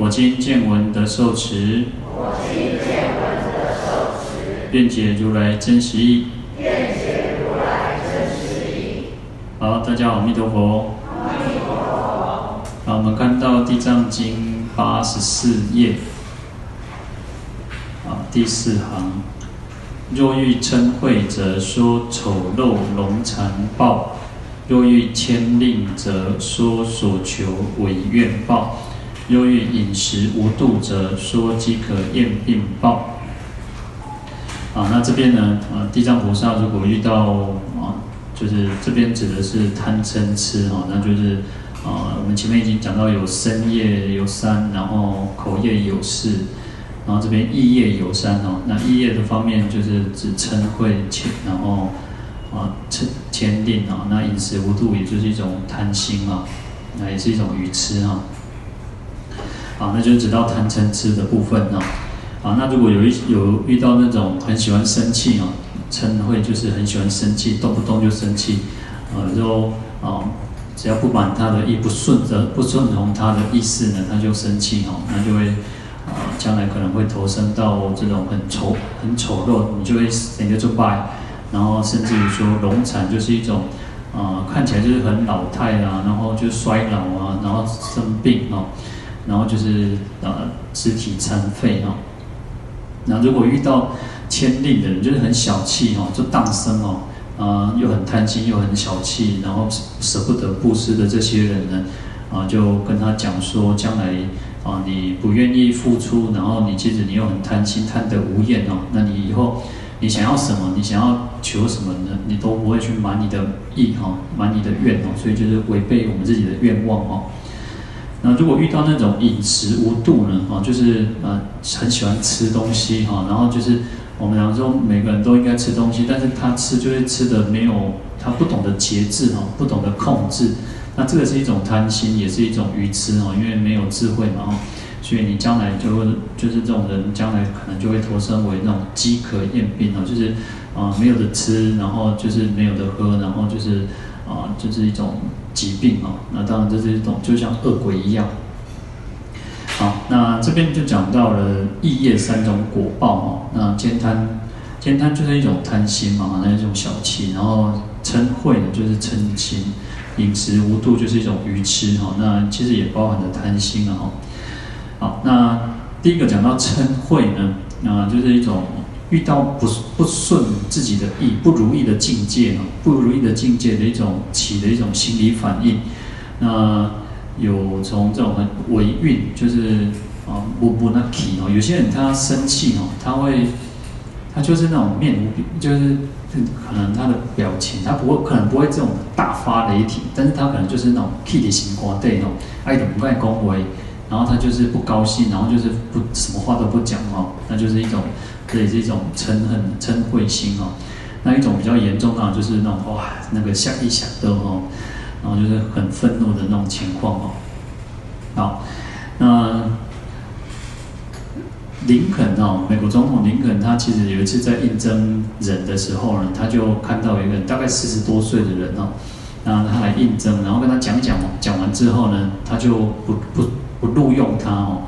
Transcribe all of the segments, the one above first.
我今见闻得受持。愿解如来真实义。愿解如来真实义。好，大家好，阿弥陀佛。阿弥陀佛。好，我们看到《地藏经》八十四页，啊，第四行。若欲称慧，则说丑陋龙残报；若欲迁令，则说所求违愿报；忧郁饮食无度，者说饥渴厌病报。啊，那这边呢？啊，地藏菩萨如果遇到啊，就是这边指的是贪嗔痴哈，那就是啊，我们前面已经讲到有身业有三，然后口业有四，然后这边意业有三哦。那意业的方面就是指嗔恚迁，然后啊嗔迁令啊，那饮食无度也就是一种贪心啊，那也是一种愚痴哈。啊，那就直到贪嗔痴的部分啊。啊，那如果有一有遇到那种很喜欢生气哦，嗔会就是很喜欢生气，动不动就生气，呃，就啊，只要不满他的意，不顺着不顺从他的意思呢，他就生气哦，那就会啊，将来可能会投生到这种很丑很丑陋，你就会人家就败，然后甚至于说龙残就是一种啊，看起来就是很老态啊，然后就衰老啊，然后生病哦，然后就是呃肢体残废哦。那如果遇到迁令的人，就是很小气哦，就荡生哦，啊，又很贪心，又很小气，然后舍不得布施的这些人呢，啊，就跟他讲说，将来啊，你不愿意付出，然后你接着你又很贪心，贪得无厌哦，那你以后你想要什么，你想要求什么呢？你都不会去满你的意哈，满你的愿哦，所以就是违背我们自己的愿望哦。那如果遇到那种饮食无度呢？哈，就是呃很喜欢吃东西哈，然后就是我们讲说每个人都应该吃东西，但是他吃就会吃的没有，他不懂得节制哈，不懂得控制，那这个是一种贪心，也是一种愚痴哈，因为没有智慧嘛哈，所以你将来就会就是这种人将来可能就会投生为那种饥渴厌病哈，就是啊没有的吃，然后就是没有的喝，然后就是啊就是一种。疾病哦，那当然这是一种就像恶鬼一样。好，那这边就讲到了异业三种果报哦。那慳贪，慳贪就是一种贪心嘛，那一种小气。然后嗔恚呢，就是嗔心；饮食无度就是一种愚痴哈。那其实也包含了贪心了哈。好，那第一个讲到嗔恚呢，那就是一种。遇到不不顺自己的意、不如意的境界啊，不如意的境界的一种起的一种心理反应，那有从这种很违运，就是啊不不那起哦，有些人他生气哦，他会他就是那种面无，就是可能他的表情，他不会可能不会这种大发雷霆，但是他可能就是那种气的情况对哦，爱的不爱恭维，然后他就是不高兴，然后就是不什么话都不讲哦，那就是一种。这也是一种嗔恨、嗔恚心哦。那一种比较严重的，就是那种哇，那个吓一吓都哦，然后就是很愤怒的那种情况哦。好，那林肯哦，美国总统林肯，他其实有一次在应征人的时候呢，他就看到一个大概四十多岁的人哦，那他来应征，然后跟他讲讲，讲完之后呢，他就不不不录用他哦。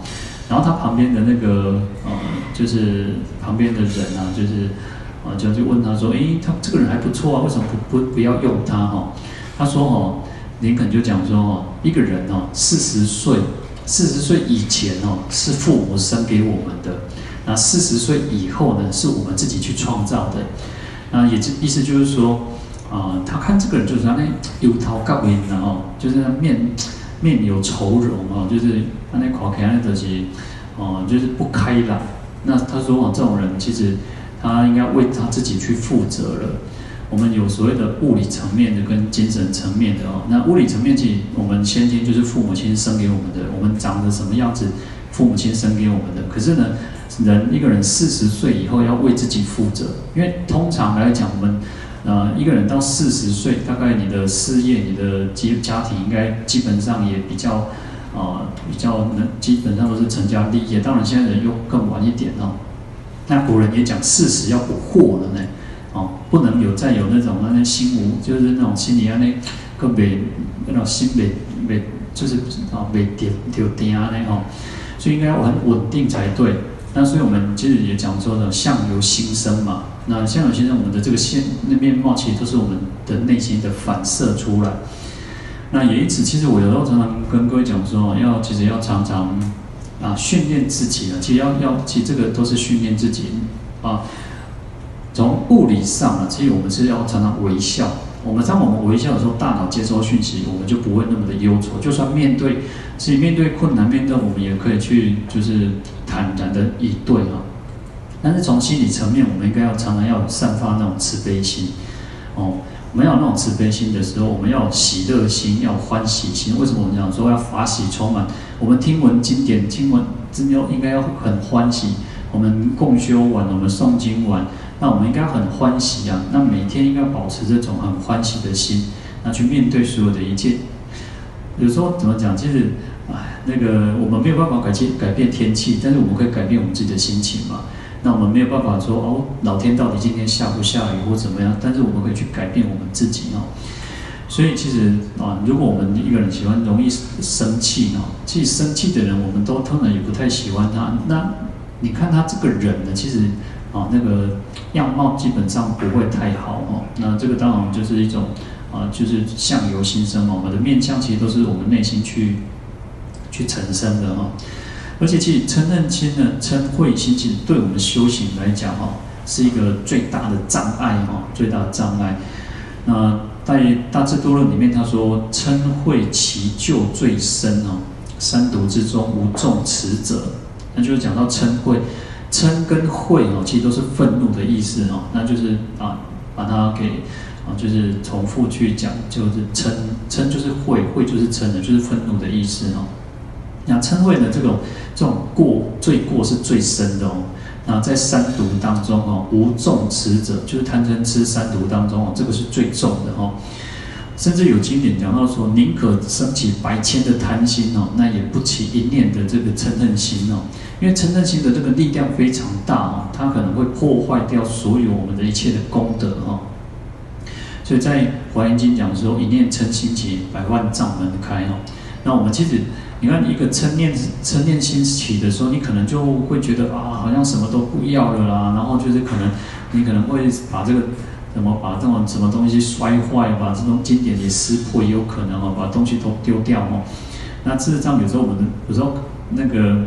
然后他旁边的那个呃，就是旁边的人啊，就是啊，就就问他说：“诶，他这个人还不错啊，为什么不不不要用他？”哈，他说：“哦，林肯就讲说哦，一个人哦，四十岁，四十岁以前哦，是父母生给我们的；那四十岁以后呢，是我们自己去创造的。那也就意思就是说，啊、呃，他看这个人就是他那油桃高音的哦，就是那面。”面有愁容哦，就是那那垮开那东西，哦，就是不开朗。那他说哦，这种人其实他应该为他自己去负责了。我们有所谓的物理层面的跟精神层面的哦。那物理层面其实我们先天就是父母亲生给我们的，我们长得什么样子，父母亲生给我们的。可是呢，人一个人四十岁以后要为自己负责，因为通常来讲，我们呃一个人到四十岁，大概你的事业、你的基家庭应该基本上也比较、呃、比较能，基本上都是成家立业。当然现在人又更晚一点哦。那古人也讲四十要不惑了呢，哦，不能有再有那种那些心无，就是那种心里啊那个没那种心没没就是啊没点就点啊那哦，所以应该要很稳定才对。那所以我们其实也讲说的相由心生嘛，那相由心生，我们的这个现那面貌其实都是我们的内心的反射出来。那也因此，其实我有时候常常跟各位讲说，要其实要常常啊训练自己啊，其实要要其实这个都是训练自己啊。从物理上啊，其实我们是要常常微笑。我们当我们微笑的时候，大脑接收讯息，我们就不会那么的忧愁。就算面对，其实面对困难，面对我们也可以去，就是坦然的以对啊。但是从心理层面，我们应该要常常要散发那种慈悲心哦。我们要有那种慈悲心的时候，我们要喜乐心，要欢喜心。为什么我们讲说要法喜充满？我们听闻经典，听闻真要应该要很欢喜。我们共修完，我们诵经完。那我们应该很欢喜啊！那每天应该保持这种很欢喜的心，那去面对所有的一切。有时候怎么讲？其实，哎，那个我们没有办法改变改变天气，但是我们可以改变我们自己的心情嘛。那我们没有办法说哦，老天到底今天下不下雨或怎么样？但是我们可以去改变我们自己哦。所以其实啊，如果我们一个人喜欢容易生气哦，其实生气的人，我们都通常也不太喜欢他。那你看他这个人呢，其实。啊，那个样貌基本上不会太好哦。那这个当然就是一种啊，就是相由心生嘛。我们的面相其实都是我们内心去去产生的哈。而且其实嗔恨心呢，嗔恚心其实对我们修行来讲哈，是一个最大的障碍哈，最大的障碍。那在《大智度论》里面他说，嗔恚其咎最深哦，三毒之中无众持者，那就是讲到嗔恚。嗔跟恚哦，其实都是愤怒的意思哦。那就是啊，把它给啊，就是重复去讲，就是嗔，嗔就是恚，恚就是嗔的，就是愤怒的意思哦。那称谓的这种这种过罪过是最深的哦。那在三毒当中哦，无重持者，就是贪嗔痴三毒当中哦，这个是最重的哦。甚至有经典讲到说，宁可升起百千的贪心哦，那也不起一念的这个嗔恨心哦。因为嗔恨心的这个力量非常大哦，它可能会破坏掉所有我们的一切的功德哦。所以在《华严经》讲说，一念嗔心起，百万障门开哦。那我们其实，你看你一个嗔念嗔念心起的时候，你可能就会觉得啊，好像什么都不要了啦，然后就是可能你可能会把这个。怎么把这种什么东西摔坏，把这种经典也撕破，也有可能哦，把东西都丢掉哦。那事实上，有时候我们有时候那个，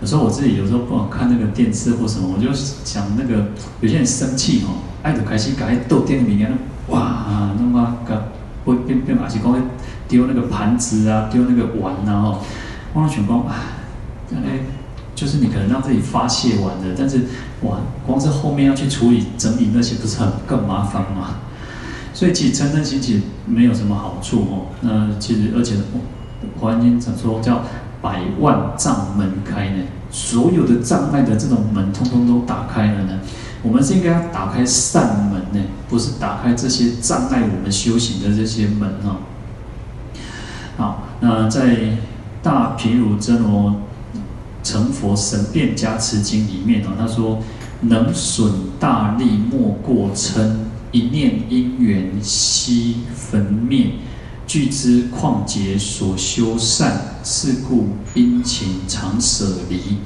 有时候我自己有时候不好看那个电视或什么，我就想那个有些人生气哦，爱的开心，赶快斗电里面，哇，那么个会变变马戏光丢那个盘子啊，丢那个碗啊哦，光了全光啊，哎。就是你可能让自己发泄完了，但是哇，光是后面要去处理整理那些，不是很更麻烦吗？所以其实嗔恨心其实没有什么好处哦。那其实而且，华严经怎说叫百万障门开呢？所有的障碍的这种门，通通都打开了呢。我们是应该要打开善门呢，不是打开这些障碍我们修行的这些门啊。好，那在大毗卢遮罗。成佛神变加持经里面啊，他说能损大利莫过嗔，一念因缘悉焚灭，具知旷劫所修善，是故殷勤常舍离。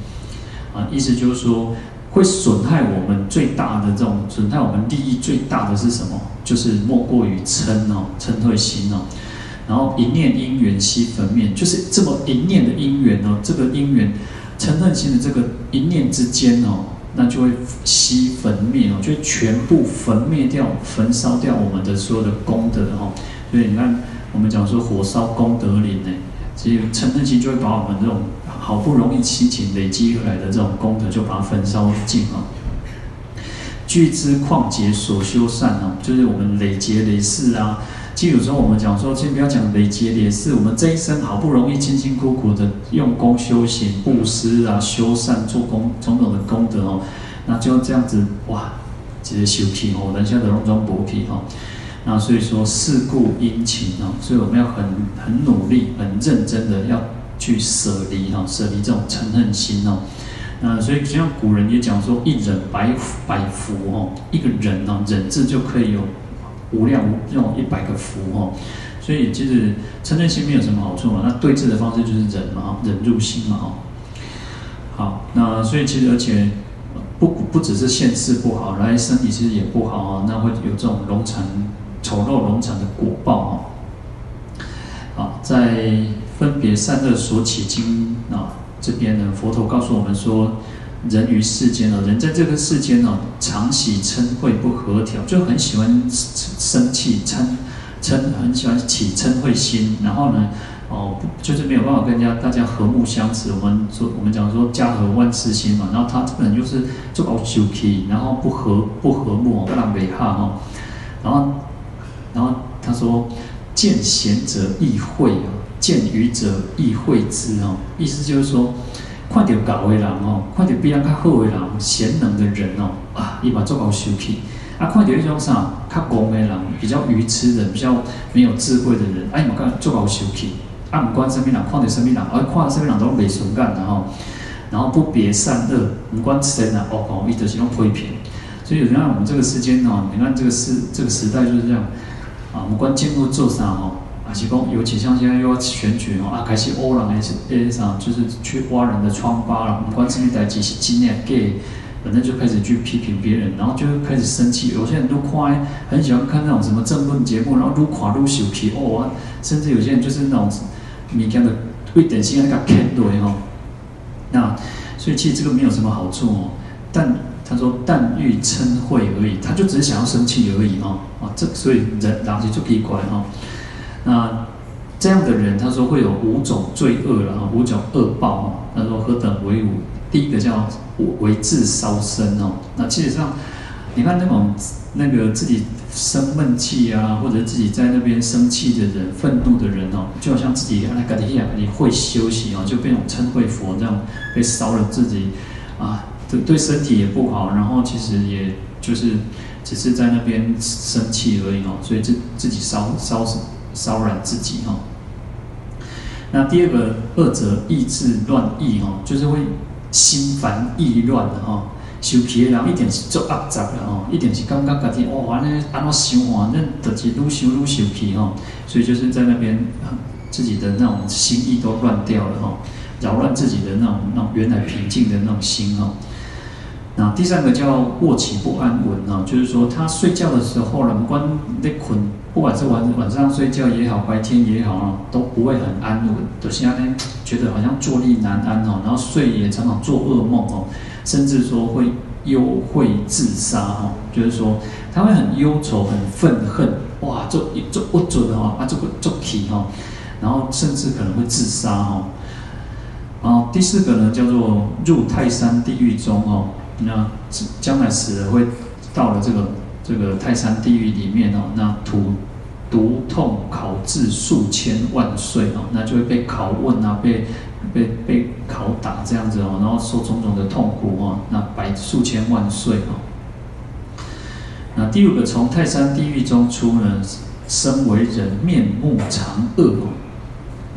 啊，意思就是说，会损害我们最大的这种损害我们利益最大的是什么？就是莫过于嗔哦，嗔恚心哦。然后一念因缘悉焚灭，就是这么一念的因缘哦，这个因缘。嗔恨心的这个一念之间哦，那就会悉焚灭哦，就全部焚灭掉、焚烧掉我们的所有的功德哦。所以你看，我们讲说火烧功德林呢，所以嗔恨心就会把我们这种好不容易七情累积而来的这种功德，就把它焚烧尽哦。具知况劫所修善哦，就是我们累劫累世啊，其实有时候我们讲说，先不要讲累劫累世，我们这一生好不容易辛辛苦苦的用功修行、布施啊、修善、做功种种的功德哦，那就这样子哇，直接修皮哦，人家的龙装薄皮哦。那所以说事故殷勤哦，所以我们要很很努力、很认真的要去舍离哈，舍离这种嗔恨心哦。那所以就像古人也讲说，一忍百百福哦，一个人哦，忍字就可以有。无量无这种一百个福哦，所以其实嗔恨心没有什么好处嘛。那对治的方式就是忍嘛，忍入心嘛哦。好，那所以其实而且不不只是现世不好，来身体其实也不好啊。那会有这种龙残丑陋龙残的果报哦。好，在分别善恶所起经啊这边呢，佛陀告诉我们说。人于世间哦，人在这个世间哦，常喜嗔恚不和调，就很喜欢生气嗔嗔，很喜欢起嗔恚心。然后呢，哦，就是没有办法跟家大家和睦相处。我们说，我们讲说家和万事兴嘛。然后他这个人就是做搞小气，然后不和不和睦，不让美哈哈。然后，然后他说，见贤者易会啊，见愚者易会之哦。意思就是说。看到高的人哦，看到比人较好的人、贤能的人哦，啊，伊嘛做好修气。啊，看到一种啥，较戆的人、比较愚痴的、比较没有智慧的人，啊，伊嘛干做好修气。啊，不管什么人，看到什么人，啊，看到什么人都没顺眼的吼。然后不别善恶，不管谁啊，哦哦，伊就是用批评。所以有时候我们这个世间哦，你看这个时这个时代就是这样啊，不管进入做啥哦。是讲，尤其像现在又要选举哦，啊，开始挖人的是啥，就是去挖人的疮疤了。不管什么代志是真的假，反正就开始去批评别人，然后就开始生气。有些人都看，很喜欢看那种什么政论节目，然后愈看愈生气哦啊。甚至有些人就是那种物件的会点心那个偏对哦。那所以其实这个没有什么好处哦。但他说但欲称会而已，他就只是想要生气而已哦。啊，这所以人然后就可以怪哦。那这样的人，他说会有五种罪恶了哈，五种恶报哦。他说何等为五？第一个叫为自烧身哦。那其实上，你看那种那个自己生闷气啊，或者自己在那边生气的人、愤怒的人哦，就好像自己那个你会休息哦，就变成嗔恚佛这样被烧了自己啊，对对身体也不好，然后其实也就是只是在那边生气而已哦，所以自自己烧烧死。骚扰自己哈，那第二个二者意志乱意哈，就是会心烦意乱的哈，修皮的人一点是做恶杂的哈，一点是刚刚改天哦，完了安怎想啊，那得是愈修愈修皮哈，所以就是在那边自己的那种心意都乱掉了哈，扰乱自己的那种那种原来平静的那种心哈。那第三个叫卧起不安稳啊，就是说他睡觉的时候呢，关在困，不管是晚晚上睡觉也好，白天也好啊，都不会很安稳，都现在呢觉得好像坐立难安哦，然后睡也常常做噩梦哦，甚至说会忧会自杀哈，就是说他会很忧愁、很愤恨，哇，做做不准哦，啊，这个做题哦，然后甚至可能会自杀哦。然后第四个呢，叫做入泰山地狱中哦。那将来死了会到了这个这个泰山地狱里面哦，那土毒痛拷炙数千万岁哦，那就会被拷问啊，被被被拷打这样子哦，然后受种种的痛苦哦，那百数千万岁哦。那第五个从泰山地狱中出呢，身为人面目常恶哦。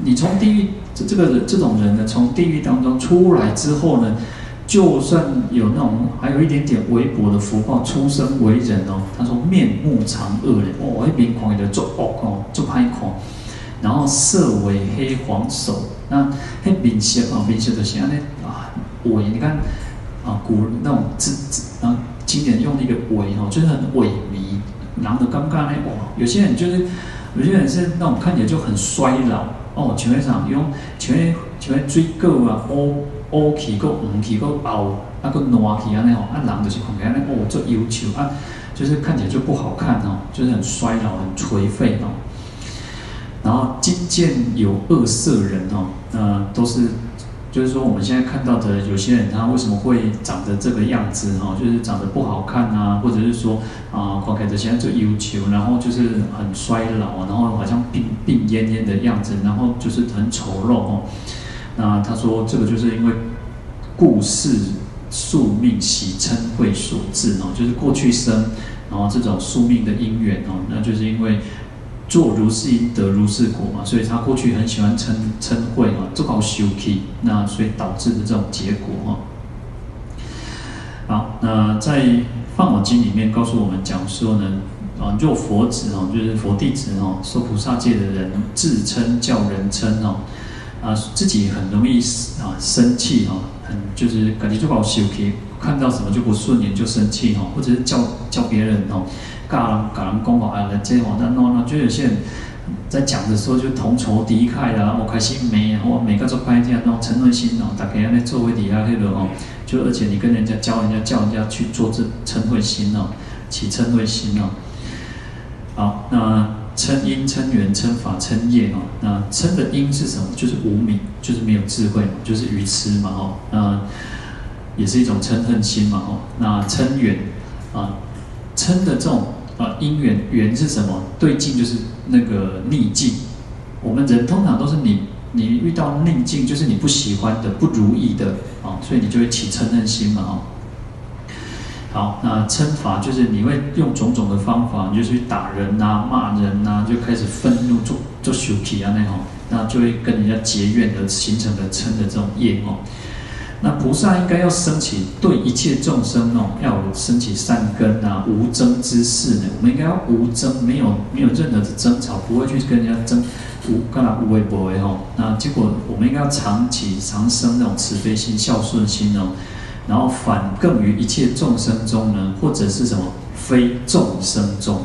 你从地狱这这个这种人呢，从地狱当中出来之后呢？就算有那种还有一点点微薄的福报，出生为人哦，他说面目常恶的哦，一边狂的做恶哦，做歹看，然后色为黑黄首，那黑面色啊，面色就是安尼啊，萎，你看啊，古那种字字啊，经典用那个萎哦，就是很萎靡，然后刚刚呢，哦，有些人就是有些人是那种看起来就很衰老哦，前面上用前面前面追够啊，哦。乌起个黄起个凹，那个烂起啊那种，啊人就是看起来那哦，做忧愁啊，就是看起来就不好看哦，就是很衰老、很颓废哦。然后今见有恶色人哦，那都是就是说我们现在看到的有些人，他为什么会长得这个样子哦？就是长得不好看啊，或者是说啊，看起来现在就忧愁，然后就是很衰老，然后好像病病恹恹的样子，然后就是很丑陋哦。那他说这个就是因为故事宿命喜嗔恚所致哦，就是过去生，然后这种宿命的因缘哦，那就是因为。做如是因得如是果嘛，所以他过去很喜欢嗔嗔恚啊，做搞修气，那所以导致的这种结果哈。好，那在《梵网经》里面告诉我们讲说呢，啊，若佛子哦，就是佛弟子哦，说菩萨戒的人自称叫人称哦，啊，自己很容易啊生气哦，很就是感觉就搞修气，看到什么就不顺眼就生气哦，或者是叫叫别人哦。嘎人嘎人讲话啊，来这哦，那那那就有些人在讲的时候就同仇敌忾啦，我开心没，我每个做拍这样那种嗔恚心哦，大家在座位底下那个哦，就而且你跟人家教人家叫人家去做这嗔恚心哦，起嗔恚心哦。好，那嗔因、嗔缘、嗔法、嗔业哦，那嗔的因是什么？就是无明，就是没有智慧，就是愚痴嘛哦，那也是一种嗔恨心嘛哦，那嗔缘啊。嗔的这种啊因缘缘是什么？对境就是那个逆境。我们人通常都是你你遇到逆境，就是你不喜欢的、不如意的啊，所以你就会起嗔恨心嘛哈。好，那嗔法就是你会用种种的方法，你就去打人呐、啊、骂人呐、啊，就开始愤怒、做做羞气啊那种，那就会跟人家结怨的形成的嗔的这种业哦。那菩萨应该要升起对一切众生哦，要升起善根啊，无争之事呢。我们应该要无争，没有没有任何的争吵，不会去跟人家争，无干嘛无为不为哦。那结果我们应该要常起常生那种慈悲心、孝顺心哦。然后反更于一切众生中呢，或者是什么非众生中，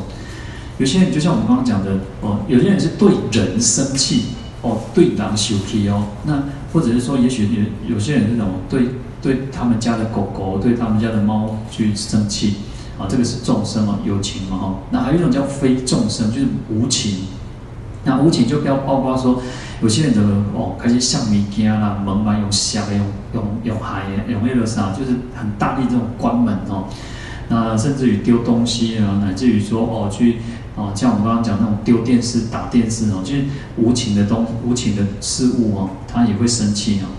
有些人就像我们刚刚讲的哦，有些人是对人生气哦，对狼生气哦，那。或者是说，也许有有些人是什么对对他们家的狗狗、对他们家的猫去生气啊，这个是众生嘛，有情嘛哈。那还有一种叫非众生，就是无情。那无情就不要包括说，有些人就哦，开始像物件啦，门嘛用响，用用用海的，用那个啥，就是很大力这种关门哦。那甚至于丢东西啊，乃至于说哦去。哦，像我们刚刚讲那种丢电视、打电视哦，就是无情的东、无情的事物哦，他也会生气哦。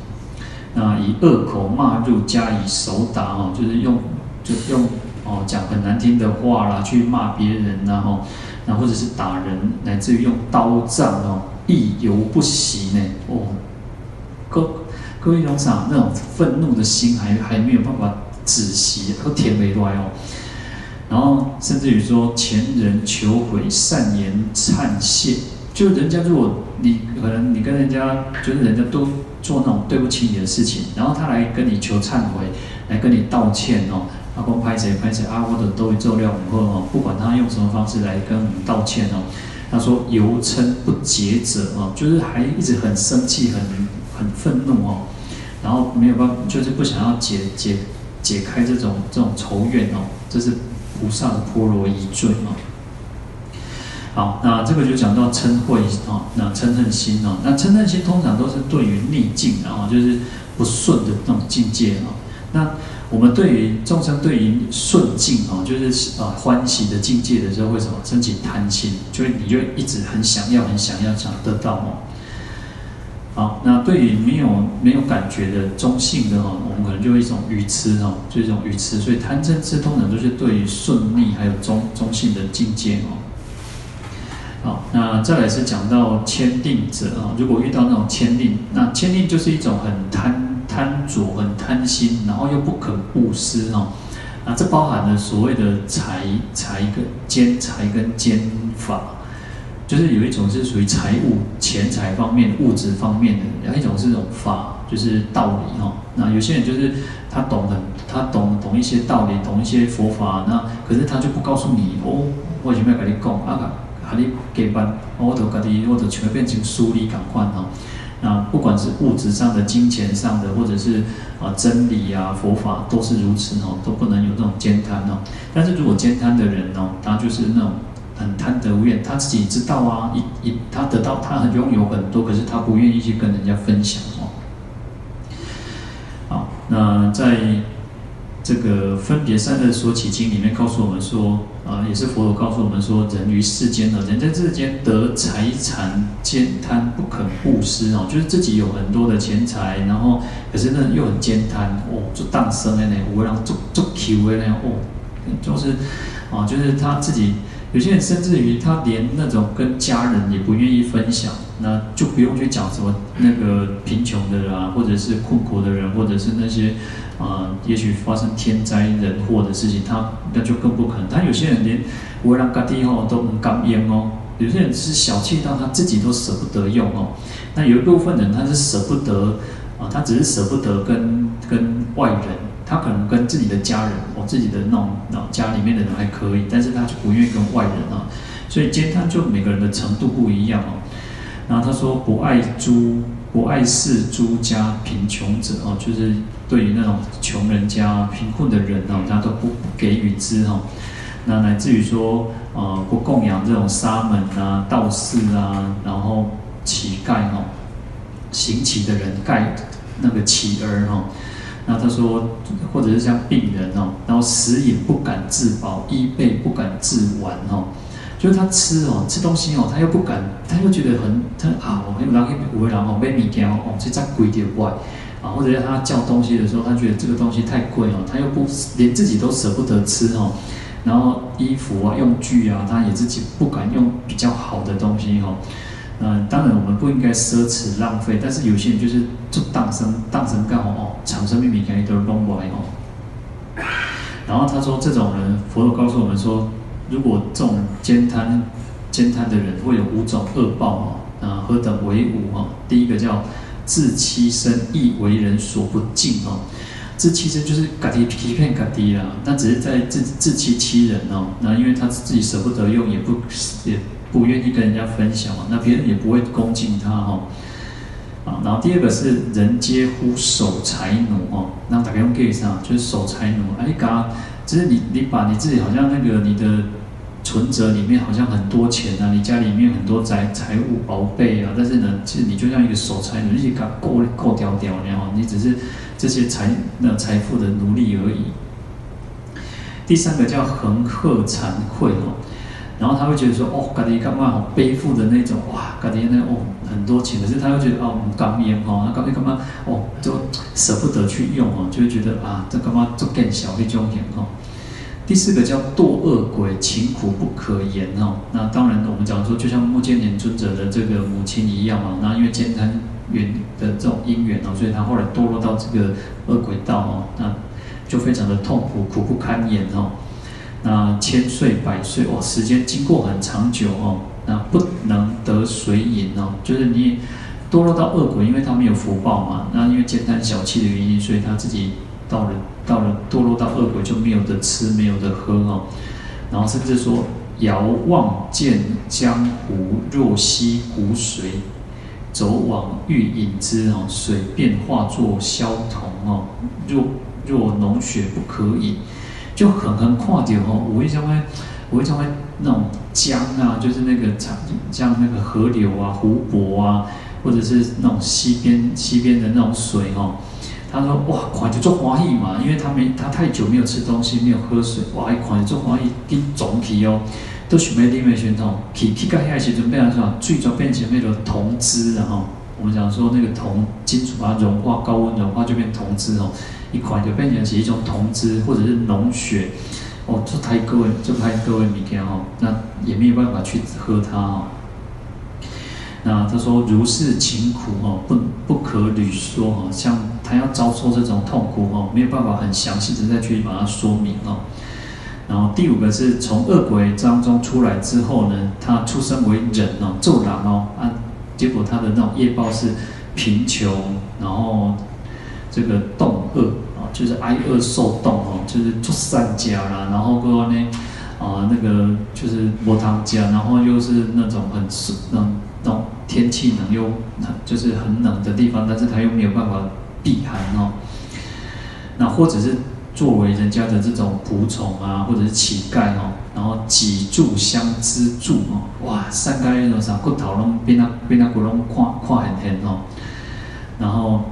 那以恶口骂入，加以手打哦，就是用就用哦讲很难听的话啦，去骂别人然后，那或者是打人，乃至于用刀杖哦，意犹不息呢。哦，各各位同学那种愤怒的心还还没有办法止息，都填没来哦。然后甚至于说前人求悔善言忏谢，就人家如果你可能你跟人家就是人家都做那种对不起你的事情，然后他来跟你求忏悔，来跟你道歉哦，阿公拍谁拍谁啊，或者都会做料五哦，不管他用什么方式来跟我们道歉哦，他说犹嗔不解者哦，就是还一直很生气很很愤怒哦，然后没有办法，就是不想要解解解开这种这种仇怨哦，这是。菩萨的波罗夷罪啊，好，那这个就讲到嗔恚啊，那嗔恨心啊，那嗔恨心通常都是对于逆境，然后就是不顺的那种境界啊。那我们对于众生对于顺境啊，就是啊欢喜的境界的时候，为什么升起贪心？就是你就一直很想要，很想要，想得到哦。好，那对于没有没有感觉的中性的哈，我们可能就会一种愚痴哈，就一种愚痴。所以贪嗔痴通常都是对于顺逆还有中中性的境界哦。好，那再来是讲到慳吝者啊，如果遇到那种慳吝，那慳吝就是一种很贪贪着、很贪心，然后又不肯布施哦。啊，这包含了所谓的财财跟兼财跟兼法。就是有一种是属于财务、钱财方面、物质方面的，然后一种是这种法，就是道理哈。那有些人就是他懂很，他懂懂一些道理，懂一些佛法，那可是他就不告诉你哦，我前面跟你讲啊，和你给班，我都跟你，我都全部变成疏离感官哈。那不管是物质上的、金钱上的，或者是啊真理啊佛法，都是如此哦，都不能有这种慳贪哦。但是如果慳贪的人哦，他就是那种。很贪得无厌，他自己知道啊，一一他得到他很拥有很多，可是他不愿意去跟人家分享哦。好那在这个分别善恶说起经里面告诉我们说，啊，也是佛陀告诉我们说，人于世间呢，人在世间得财产兼贪不肯布施哦，就是自己有很多的钱财，然后可是呢又很兼贪哦，就当生的呢，我让做做求的呢哦，就是啊，就是他自己。有些人甚至于他连那种跟家人也不愿意分享，那就不用去讲什么那个贫穷的人啊，或者是困苦的人，或者是那些啊、也许发生天灾人祸的事情，他那就更不可能。他有些人连为人家己吼都不敢用哦，有些人是小气到他自己都舍不得用哦。那有一部分人他是舍不得啊，他只是舍不得跟跟外人。他可能跟自己的家人，哦，自己的那种家里面的人还可以，但是他就不愿意跟外人啊，所以今天他就每个人的程度不一样哦。然后他说不爱诸不爱事诸家贫穷者哦，就是对于那种穷人家贫困的人哦，他都不给予之哈。那乃至于说呃不供养这种沙门啊、道士啊，然后乞丐哦，行乞的人盖那个乞儿哈。那他说，或者是像病人哦，然后食饮不敢自饱，衣被不敢自完哦，就是他吃哦，吃东西哦，他又不敢，他又觉得很他啊，我然后不会然后被米给哦，这再贵点怪啊，或者是他叫东西的时候，他觉得这个东西太贵哦，他又不连自己都舍不得吃哦，然后衣服啊、用具啊，他也自己不敢用比较好的东西哦。嗯，当然我们不应该奢侈浪费，但是有些人就是就当生当成干哦，长生命命可以都弄歪哦。然后他说，这种人，佛陀告诉我们说，如果这种慳贪慳贪的人会有五种恶报哦，啊，何等为五哦？第一个叫自欺身，亦为人所不敬哦。自欺身就是嘎地欺骗嘎地啦，那只是在自自欺欺人哦。那因为他自己舍不得用，也不也。不愿意跟人家分享嘛，那别人也不会恭敬他哈。啊，然后第二个是人皆呼守财奴哦，那大概用 get 上就是守财奴。哎，你刚，就是你你把你自己好像那个你的存折里面好像很多钱啊，你家里面很多财财物宝贝啊，但是呢，其实你就像一个守财奴，你给他够够屌屌，然后你只是这些财那财富的奴隶而已。第三个叫恒贺惭愧哦。然后他会觉得说，哦，感觉干嘛好背负的那种，哇，感觉那哦很多钱，可是他又觉得哦，不甘愿哦，他干嘛干嘛哦，就舍不得去用哦，就会觉得啊，这干嘛就更小一种钱哦。第四个叫堕恶鬼，情苦不可言哦。那当然我们讲说，就像目犍连尊者的这个母亲一样嘛，那因为慳贪缘的这种因缘哦，所以他后来堕落到这个恶鬼道哦，那就非常的痛苦，苦不堪言哦。那千岁百岁哦，时间经过很长久哦，那不能得水饮哦，就是你堕落到恶鬼，因为他没有福报嘛，那因为慳贪小气的原因，所以他自己到了到了堕落到恶鬼就没有得吃，没有得喝哦，然后甚至说遥望见江湖若溪湖水，走往欲饮之哦，水便化作萧铜哦，若若浓血不可饮。就很很跨掉哦，我会讲会，我会讲会那种江啊，就是那个长像那个河流啊、湖泊啊，或者是那种溪边溪边的那种水哦。他说哇，看就做欢喜嘛，因为他没他太久没有吃东西，没有喝水，哇，一看就做欢喜，一总体哦，都准备里面宣统，起起盖下去准备来说，最终变成那个铜汁，然后我们讲说那个铜金属把它融化，高温融化就变铜汁哦。一款就变成是一种铜汁或者是脓血，哦，就太各位就太各位明天哦，那也没有办法去喝它哦。那他说如是勤苦哦，不不可捋说哦，像他要遭受这种痛苦哦，没有办法很详细的再去把它说明哦。然后第五个是从恶鬼当中出来之后呢，他出生为人哦，做人哦，啊，结果他的那种业报是贫穷，然后。这个冻饿啊，就是挨饿受冻哦，就是做善家啦，然后过后呢啊，那个就是磨汤家，然后又是那种很冷那种天气冷又就是很冷的地方，但是他又没有办法避寒哦。那或者是作为人家的这种仆从啊，或者是乞丐哦，然后给箸相资助哦，哇，三个那种啥骨头拢变那变那骨拢垮垮很很哦，然后。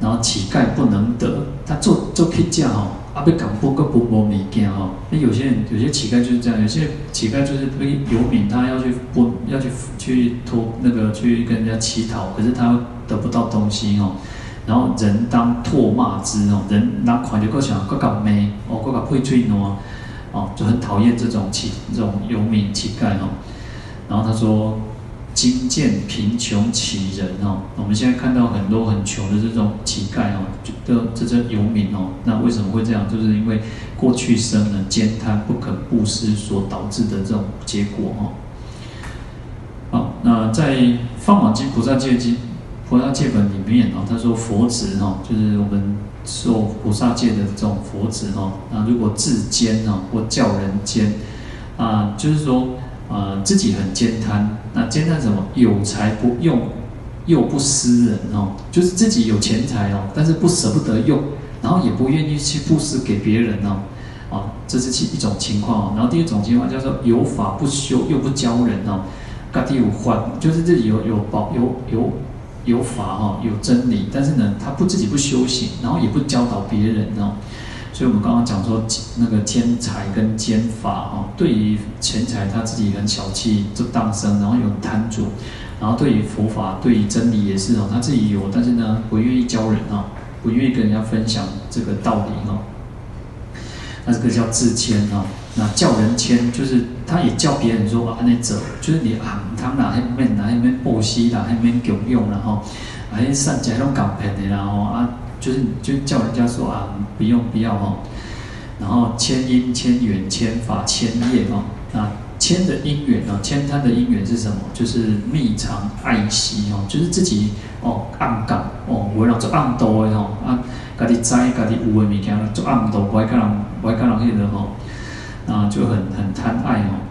然后乞丐不能得，他做做乞丐哦，啊被赶不个不无物件哦。那有些人有些乞丐就是这样，有些乞丐就是被游民，他要去不要去去托那去跟人家乞讨，可是他得不到东西哦。然后人当唾骂之哦，人拿款就够想够搞咩哦，够搞会吹喏哦，就很讨厌这种乞这种游民乞丐哦。然后他说。今见贫穷乞人哦，我们现在看到很多很穷的这种乞丐哦，就的这些游民哦，那为什么会这样？就是因为过去生呢慳贪不肯布施所导致的这种结果哦。那在《法华经菩萨戒经菩萨戒本》里面哦，他说佛子哦，就是我们受菩萨戒的这种佛子哦，那如果自慳哦，或教人慳啊，就是说。呃，自己很慳贪，那慳贪什么？有财不用，又不施人哦，就是自己有钱财哦，但是不舍不得用，然后也不愿意去布施给别人哦，啊，这是其一种情况哦。然后第二种情况叫做有法不修，又不教人哦，家己有法，就是自己有有宝有有有法哈，有真理，但是呢，他不自己不修行，然后也不教导别人哦。所以我们刚刚讲说，那个慳财跟慳法哈，对于钱财他自己很小气，就当生，然后有贪著；然后对于佛法，对于真理也是哦，他自己有，但是呢，不愿意教人哦，不愿意跟人家分享这个道理哦。那这个叫自谦哦。那叫人签，就是他也叫别人说啊，那走，就是你啊，他们哪那边哪那边布施啦，那边供用然后还善解那种港片的然后啊。就是就叫人家说啊，不用不要吼，然后千因千缘千法千业哦，那慳的因缘啊，慳贪的因缘是什么？就是密藏爱惜哦，就是自己哦暗感哦，为了做暗道的吼啊，家己知家己有的物件做暗道，不爱跟人不爱跟人迄个吼，啊就很很贪爱哦，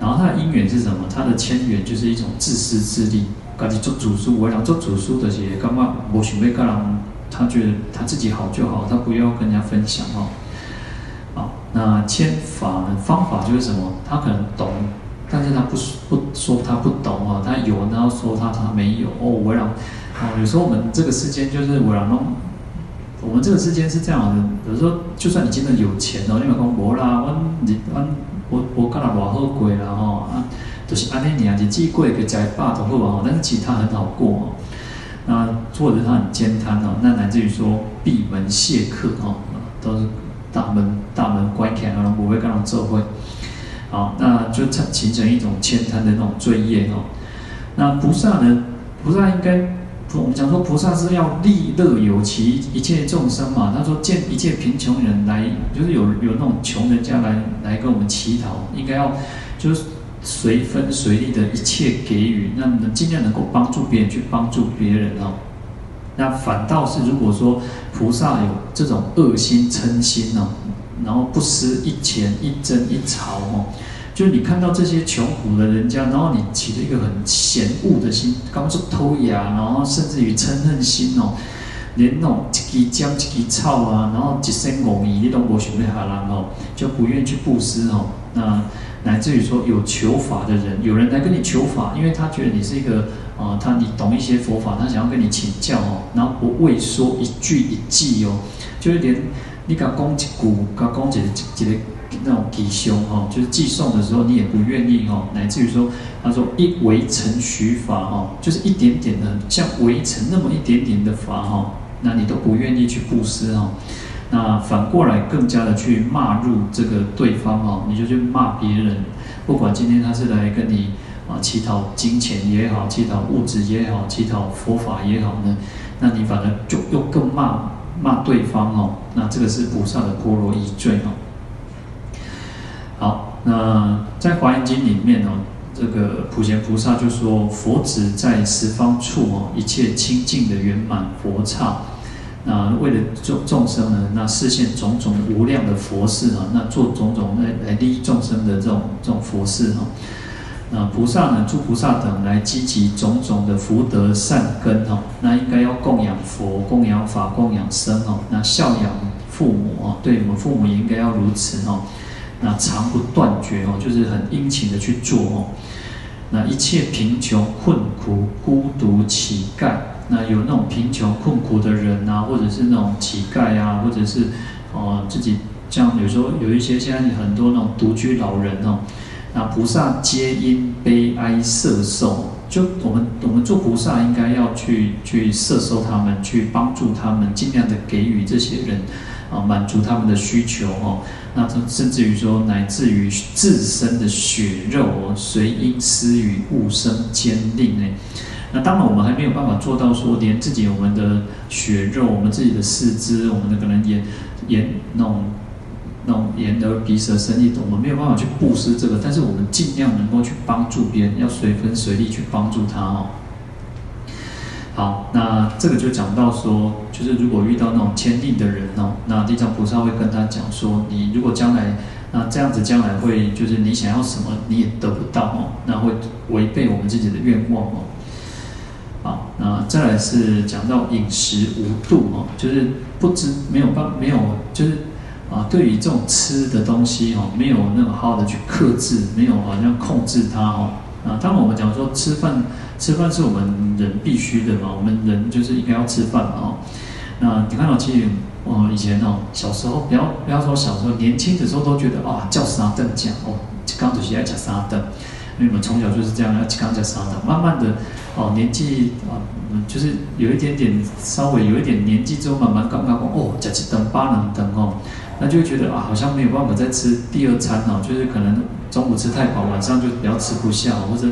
然后他的因缘是什么？他的慳缘就是一种自私自利，家己做主书，为了做主书的是感觉无想要跟人。他觉得他自己好就好，他不要跟人家分享哦。好，那慳法呢？方法就是什么？他可能懂，但是他不说不说他不懂啊。他有，然后说他他没有哦。我让哦，有时候我们这个世间就是我让弄，我们这个世间是这样的。比如说就算你真的有钱哦，你讲我啦，我你我我我干了多好贵了哈啊，就是安尼年日子过个在霸都好啊，但是其他很好过哦。那或者他很慳贪哦，那乃至于说闭门谢客哦，都是大门大门关起来，然后不会跟他做会，好，那就成形成一种慳贪的那种罪业哦。那菩萨呢？菩萨应该，我们讲说菩萨是要利乐有其一切众生嘛。他说见一切贫穷人来，就是有有那种穷人家来来跟我们乞讨，应该要就是。随分随力的一切给予，那能尽量能够帮助别人去帮助别人哦。那反倒是如果说菩萨有这种恶心嗔心哦，然后不施一钱一针一草哦，就是你看到这些穷苦的人家，然后你起了一个很嫌恶的心，刚说偷牙，然后甚至于嗔恨心哦，连那种一支姜一支草啊，然后一身恶意你都不想要下人哦，就不愿意去布施哦，那。乃至于说有求法的人，有人来跟你求法，因为他觉得你是一个啊、他你懂一些佛法，他想要跟你请教哦，然后不为说一句一句哦，就是连你讲讲一句，讲讲一个一个那种吉凶哦，就是寄送的时候你也不愿意哦，乃至于说他说一微尘许法哦，就是一点点的像微尘那么一点点的法哈，那你都不愿意去布施哦。那反过来更加的去骂入这个对方哦，你就去骂别人，不管今天他是来跟你啊乞讨金钱也好，乞讨物质也好，乞讨佛法也好呢，那你反而就又更骂骂对方哦，那这个是菩萨的波罗夷罪哦。那在华严经里面哦，这个普贤菩萨就说，佛子在十方处哦，一切清净的圆满佛刹。那为了众众生呢，那示现种种无量的佛事啊，那做种种来来利益众生的这种这种佛事哈。那菩萨呢，诸菩萨等来积集种种的福德善根哈，那应该要供养佛、供养法、供养僧哦。那孝养父母啊，对我们父母也应该要如此哦。那常不断绝哦，就是很殷勤的去做哦。那一切贫穷困苦孤独乞丐。那有那种贫穷困苦的人啊，或者是那种乞丐啊，或者是哦、自己这样有时候有一些现在很多那种独居老人哦，那菩萨皆因悲哀摄受，就我们我们做菩萨应该要去去摄受他们，去帮助他们，尽量的给予这些人啊满足他们的需求哦。那甚至于说，乃至于自身的血肉哦，随因施与物生坚令呢。那当然，我们还没有办法做到说，连自己我们的血肉、我们自己的四肢、我们的可能眼眼那种那种眼耳鼻舌身意，我们没有办法去布施这个，但是我们尽量能够去帮助别人，要随分随力去帮助他哦。好，那这个就讲到说，就是如果遇到那种慳吝的人哦，那地藏菩萨会跟他讲说，你如果将来那这样子将来会就是你想要什么你也得不到哦，那会违背我们自己的愿望哦。好，那再来是讲到饮食无度哦，就是不知没有办没有就是啊，对于这种吃的东西哦，没有那么好的去克制，没有好像控制它哦。啊，当我们讲说吃饭。吃饭是我们人必须的嘛，我们人就是应该要吃饭嘛哦。那你看到其实，哦，以前哦，小时候不要不要说小时候，年轻的时候都觉得啊，叫啥凳讲哦，刚就是爱讲啥凳，因为我们从小就是这样，要刚讲三顿。慢慢的哦，年纪啊，就是有一点点稍微有一点年纪之后，慢慢刚刚哦，吃一顿八两顿哦，那就觉得啊，好像没有办法再吃第二餐哦，就是可能中午吃太饱，晚上就比较吃不下，或者。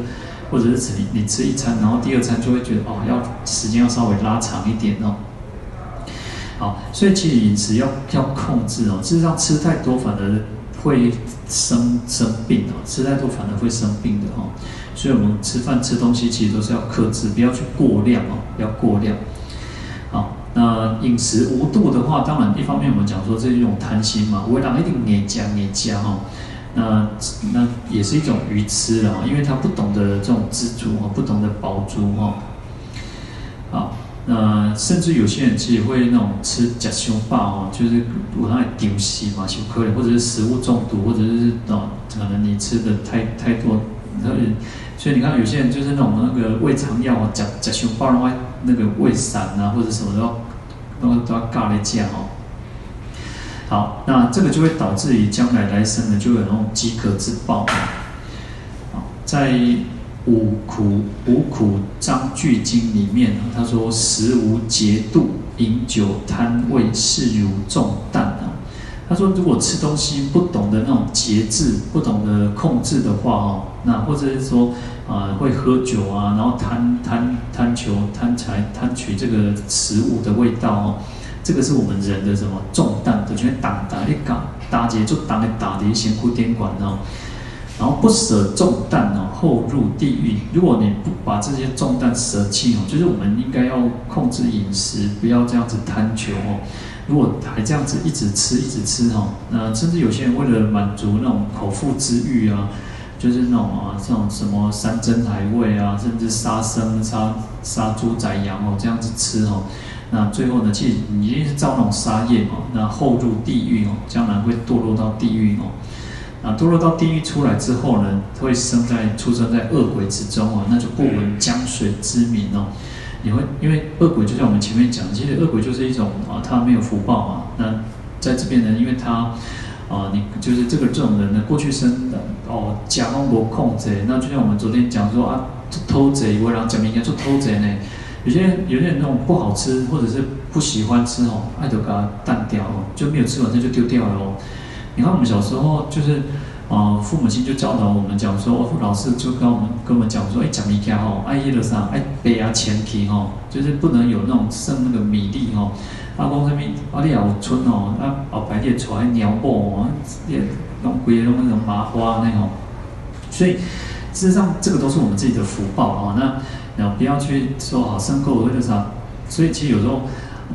或者是吃你你吃一餐，然后第二餐就会觉得哦，要时间要稍微拉长一点哦。好，所以其实饮食要要控制哦。事实上吃太多反而会生生病哦，吃太多反而会生病的哦。所以我们吃饭吃东西其实都是要克制，不要去过量哦，不要过量。好，那饮食无度的话，当然一方面我们讲说这是一种贪心嘛，我会让一定黏加黏加哦。那那也是一种愚痴了，因为他不懂得这种知足哦，不懂得饱足哈。好，那甚至有些人其实会那种吃假胸霸哦，就是我那里丢西嘛，小颗粒或者是食物中毒，或者是哦，可能你吃的太太多，所以你看有些人就是那种那个胃肠药啊，假假胸霸的话，那个胃散啊或者什么都要都都要嘎来加哦。好，那这个就会导致于将来来生呢，就有那种饥渴之报。好，在五苦五苦章句经里面啊，他说食无节度，饮酒贪味，是如重担啊。他说，如果吃东西不懂得那种节制，不懂得控制的话哦，那或者是说啊、呃，会喝酒啊，然后贪贪贪求贪财贪取这个食物的味道哦。这个是我们人的什么重担？就全打打一打打劫就打的打的辛苦点管哦，然后不舍重担哦，后入地狱。如果你不把这些重担舍弃哦，就是我们应该要控制饮食，不要这样子贪求哦。如果还这样子一直吃一直吃哦，那甚至有些人为了满足那种口腹之欲啊，就是那种啊这种什么山珍海味啊，甚至杀生杀杀猪宰羊哦，这样子吃哦。那最后呢，其实你一定是造那种杀业哦，那后入地狱哦，将来会堕落到地狱哦。那堕落到地狱出来之后呢，会生在出生在恶鬼之中哦，那就不闻江水之名哦。你会因为恶鬼就像我们前面讲，其实恶鬼就是一种啊，他没有福报嘛。那在这边呢，因为他啊，你就是这个这种人呢，过去生的哦，假妄不控制，那就像我们昨天讲说啊，偷贼，我然后讲明天做偷贼呢。有些有些人那种不好吃，或者是不喜欢吃哦，爱都给它淡掉哦，就没有吃完它就丢掉了哦。你看我们小时候就是，啊、呃，父母亲就教导我们讲说，老师就跟我们跟我们讲说，哎，讲米家哦，爱叶的上，哎，背啊前提哦，就是不能有那种剩那个米粒哦。阿公这边阿里有村哦，那，后排列出来鸟布哦，也弄贵弄那种麻花那种。所以事实上，这个都是我们自己的福报哦。那然后不要去说好生够或者啥，所以其实有时候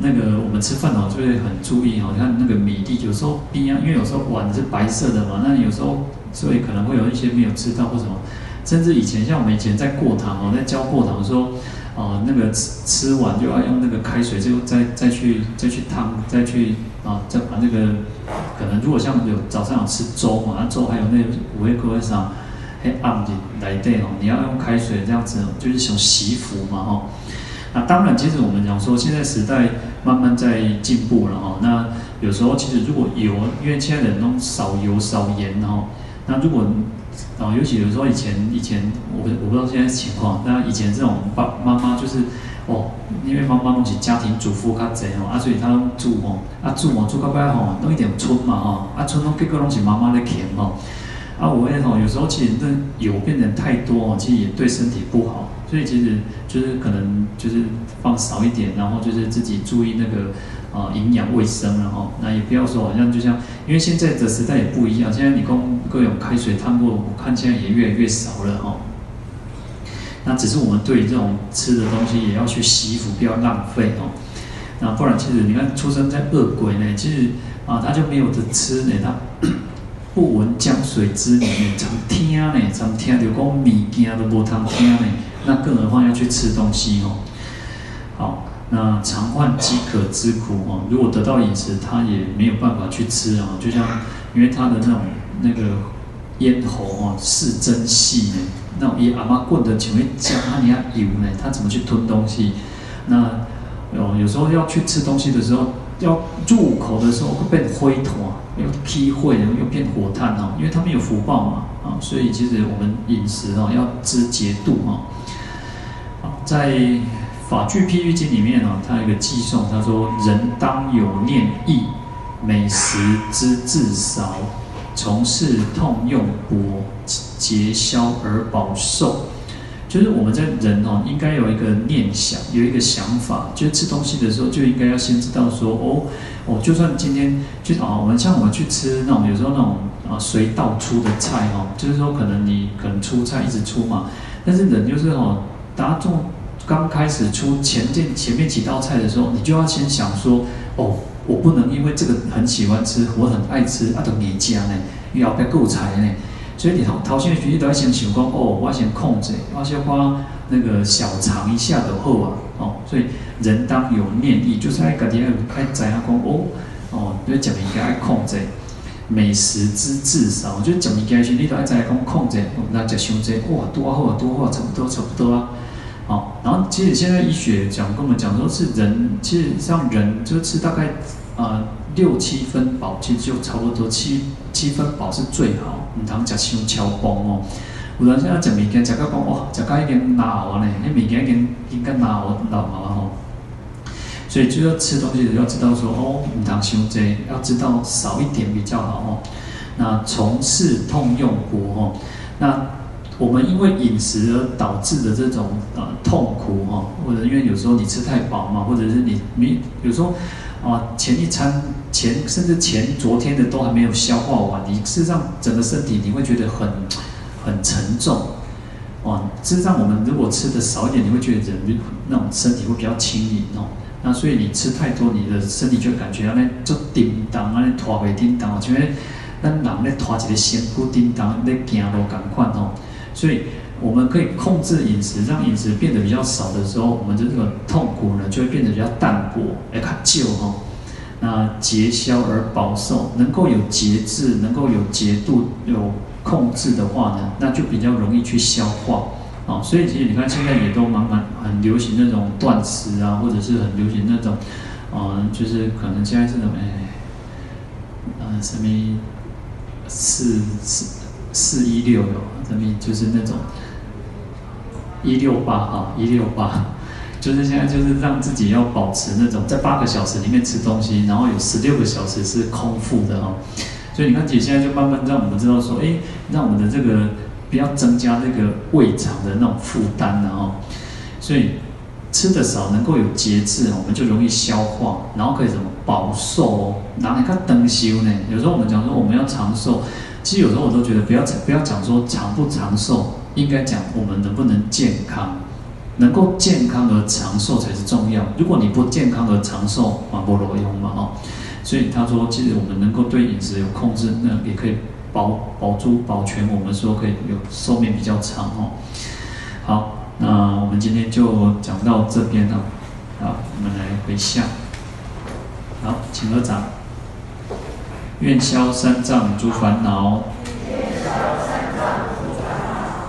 那个我们吃饭哦，就会很注意哦，像那个米粒有时候不一样，因为有时候碗是白色的嘛，那有时候所以可能会有一些没有吃到或什么，甚至以前像我们以前在过堂哦，在教过堂说哦，那个吃吃完就要用那个开水就再再去再去烫再去啊再把那个可能如果像有早上有吃粥嘛，那粥还有那五味锅啥。黑暗的来对哦，你要用开水这样子，就是想洗服嘛吼。那当然，其实我们讲说，现在时代慢慢在进步了哈。那有时候其实如果油，因为现在人都少油少盐哈。那如果啊，尤其有时候以前以前我我不知道现在情况，那以前这种爸妈妈就是哦，因为妈妈都是家庭主妇较济哦，啊所以她煮哦，啊煮哦煮到摆吼，弄一点春嘛吼，啊春拢结果拢是妈妈咧钳吼。啊，我也吼，有时候其实那油变得太多哦，其实也对身体不好。所以其实就是可能就是放少一点，然后就是自己注意那个啊营养卫生，然后那也不要说好像就像，因为现在的时代也不一样，现在你供各种开水烫过，我看现在也越来越少了哈。那只是我们对这种吃的东西也要去惜福，不要浪费哦。那不然其实你看出生在恶鬼呢，其实啊他就没有得吃呢，他。不闻江水之名，常听呢，常听到讲物件都无通听呢，那更何况要去吃东西哦。好，那常患饥渴之苦哦。如果得到饮食，他也没有办法去吃啊。就像因为他的那种那个咽喉哦，是真细呢，那种以阿妈棍的前面加他你要油呢，他怎么去吞东西？那哦，有时候要去吃东西的时候。要入口的时候会变灰土啊，又劈会，又变火炭哦，因为他们有福报嘛啊，所以其实我们饮食哦要知节度哈。在《法句譬喻经》里面啊，它有一个偈颂，他说：“人当有念意，美食之至少，从事痛用薄，节消而保寿。”就是我们在人哦，应该有一个念想，有一个想法，就是吃东西的时候就应该要先知道说，哦，哦，就算今天就啊，我们像我们去吃那种有时候那种啊随道出的菜哦，就是说可能你可能出菜一直出嘛，但是人就是哦，大家从刚开始出前前前面几道菜的时候，你就要先想说，哦，我不能因为这个很喜欢吃，我很爱吃，啊，都你家呢，又要不要够菜呢？所以你头头先的学习都要先想讲哦，我要先控制，我先花那个小尝一下的后啊，哦，所以人当有念意，就是爱家己爱爱知影讲哦，哦，你讲物件爱控制，美食之至少，就是讲物件时你都爱知影讲控制，那食伤济哇，多好啊，多好啊，差不多差不多啊，好，然后其实现在医学讲跟我们讲说是人，其实像人就吃大概啊。六七分饱其实就差不多，七七分饱是最好，唔通食伤超饱哦。有人现在食物件食到讲哇，食到已经老了呢，那物件已经应该老老了吼。所以就要吃东西要知道说哦，唔通伤济，要知道少一点比较好哦。那从事痛用薄哦，那我们因为饮食而导致的这种呃痛苦哦，或者因为有时候你吃太饱嘛，或者是你你有时候。啊，前一餐前甚至前昨天的都还没有消化完，你事实上整个身体你会觉得很很沉重。哦，事实上我们如果吃的少一点，你会觉得人那种身体会比较轻盈哦。那所以你吃太多，你的身体就感觉那就叮当啊，那拖尾叮当，就会那人咧拖一个仙姑叮当咧行路赶快哦。所以我们可以控制饮食，让饮食变得比较少的时候，我们的这个痛苦呢就会变得比较淡薄，哎，较少哈。那节消而保寿，能够有节制，能够有节度，有控制的话呢，那就比较容易去消化啊。所以其实你看，现在也都蛮蛮很流行那种断食啊，或者是很流行那种，嗯，就是可能现在是什么，哎，呃，什么四四四一六有什么，就是那种一六八哈，一六八。就是现在，就是让自己要保持那种在八个小时里面吃东西，然后有十六个小时是空腹的哈。所以你看，姐现在就慢慢让我们知道说，哎，让我们的这个不要增加那个胃肠的那种负担了哦。所以吃的少，能够有节制，我们就容易消化，然后可以怎么保寿哦？哪里看灯修呢？有时候我们讲说我们要长寿，其实有时候我都觉得不要不要讲说长不长寿，应该讲我们能不能健康。能够健康而长寿才是重要。如果你不健康而长寿，啊，不罗用嘛，哦。所以他说，其实我们能够对饮食有控制，那也可以保保住保全我们说可以有寿命比较长哦。好，那我们今天就讲到这边了。好，我们来回向。好，请合掌。愿消三障诸烦恼。